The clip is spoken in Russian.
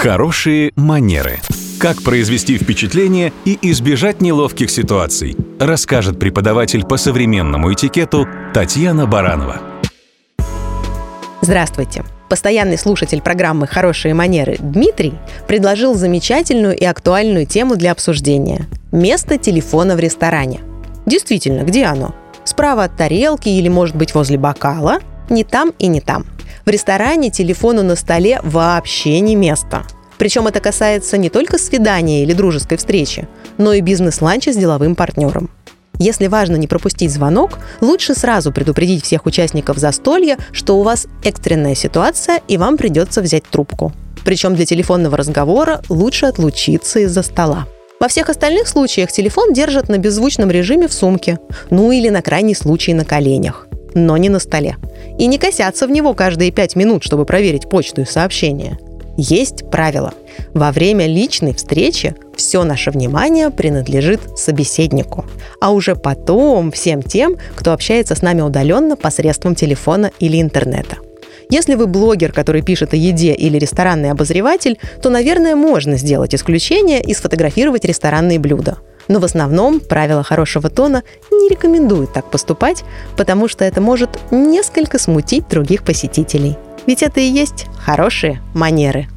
Хорошие манеры. Как произвести впечатление и избежать неловких ситуаций, расскажет преподаватель по современному этикету Татьяна Баранова. Здравствуйте! Постоянный слушатель программы «Хорошие манеры» Дмитрий предложил замечательную и актуальную тему для обсуждения – место телефона в ресторане. Действительно, где оно? Справа от тарелки или, может быть, возле бокала? Не там и не там. В ресторане телефону на столе вообще не место. Причем это касается не только свидания или дружеской встречи, но и бизнес-ланча с деловым партнером. Если важно не пропустить звонок, лучше сразу предупредить всех участников застолья, что у вас экстренная ситуация и вам придется взять трубку. Причем для телефонного разговора лучше отлучиться из-за стола. Во всех остальных случаях телефон держат на беззвучном режиме в сумке, ну или на крайний случай на коленях, но не на столе. И не косятся в него каждые пять минут, чтобы проверить почту и сообщения. Есть правило. Во время личной встречи все наше внимание принадлежит собеседнику, а уже потом всем тем, кто общается с нами удаленно посредством телефона или интернета. Если вы блогер, который пишет о еде или ресторанный обозреватель, то, наверное, можно сделать исключение и сфотографировать ресторанные блюда. Но в основном правила хорошего тона не рекомендуют так поступать, потому что это может несколько смутить других посетителей. Ведь это и есть хорошие манеры.